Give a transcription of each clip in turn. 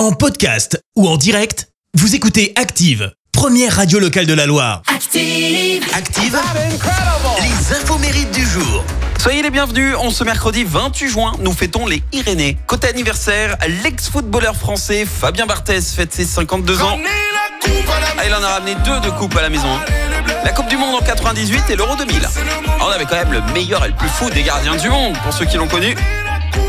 En podcast ou en direct, vous écoutez Active, première radio locale de la Loire. Active. Active, les infos mérites du jour. Soyez les bienvenus, on ce mercredi 28 juin, nous fêtons les Irénées. Côté anniversaire, l'ex-footballeur français Fabien Barthez fête ses 52 ans. Ah, il en a ramené deux de coupes à la maison. hein. La Coupe du Monde en 98 et l'Euro 2000. Ah, On avait quand même le meilleur et le plus fou des gardiens du monde, pour ceux qui l'ont connu.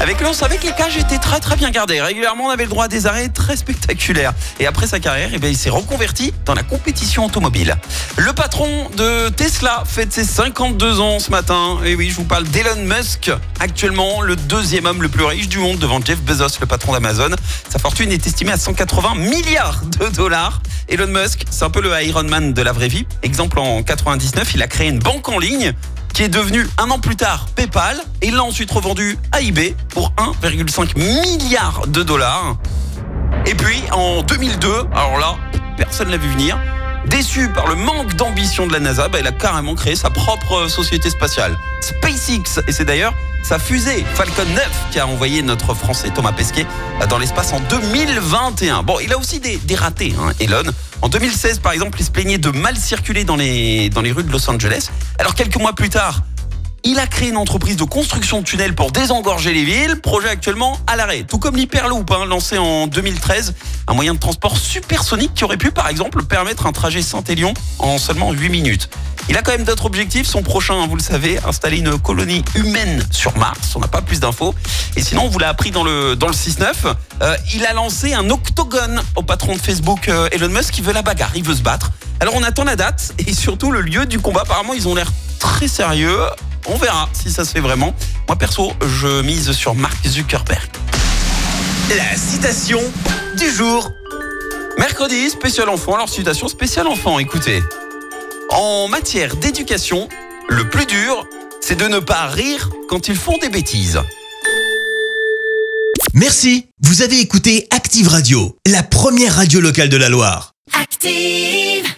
Avec lui, on savait que les cages étaient très très bien gardées. Régulièrement, on avait le droit à des arrêts très spectaculaires. Et après sa carrière, eh bien, il s'est reconverti dans la compétition automobile. Le patron de Tesla fête ses 52 ans ce matin. Et oui, je vous parle d'Elon Musk, actuellement le deuxième homme le plus riche du monde devant Jeff Bezos, le patron d'Amazon. Sa fortune est estimée à 180 milliards de dollars. Elon Musk, c'est un peu le Iron Man de la vraie vie. Exemple, en 99, il a créé une banque en ligne qui est devenue un an plus tard PayPal et il l'a ensuite revendu à eBay pour 1,5 milliard de dollars. Et puis en 2002, alors là, personne l'a vu venir. Déçu par le manque d'ambition de la NASA, bah, il a carrément créé sa propre société spatiale, SpaceX. Et c'est d'ailleurs sa fusée Falcon 9 qui a envoyé notre Français Thomas Pesquet dans l'espace en 2021. Bon, il a aussi des, des ratés, hein, Elon. En 2016, par exemple, il se plaignait de mal circuler dans les, rues de Los Angeles. Alors quelques mois plus tard, il a créé une entreprise de construction de tunnels pour désengorger les villes, projet actuellement à l'arrêt. Tout comme l'Hyperloop, hein, lancé en 2013, un moyen de transport supersonique qui aurait pu par exemple permettre un trajet Saint-Élion en seulement 8 minutes. Il a quand même d'autres objectifs. Son prochain, vous le savez, installer une colonie humaine sur Mars. On n'a pas plus d'infos. Et sinon, on vous l'a appris dans le, dans le 6-9. euh, il a lancé un octogone au patron de Facebook, euh, Elon Musk, qui veut la bagarre. Il veut se battre. Alors, on attend la date et surtout le lieu du combat. Apparemment, ils ont l'air très sérieux. On verra si ça se fait vraiment. Moi, perso, je mise sur Mark Zuckerberg. La citation du jour. Mercredi, spécial enfant. Alors, citation spéciale enfant, écoutez. En matière d'éducation, le plus dur, c'est de ne pas rire quand ils font des bêtises. Merci, vous avez écouté Active Radio, la première radio locale de la Loire. Active.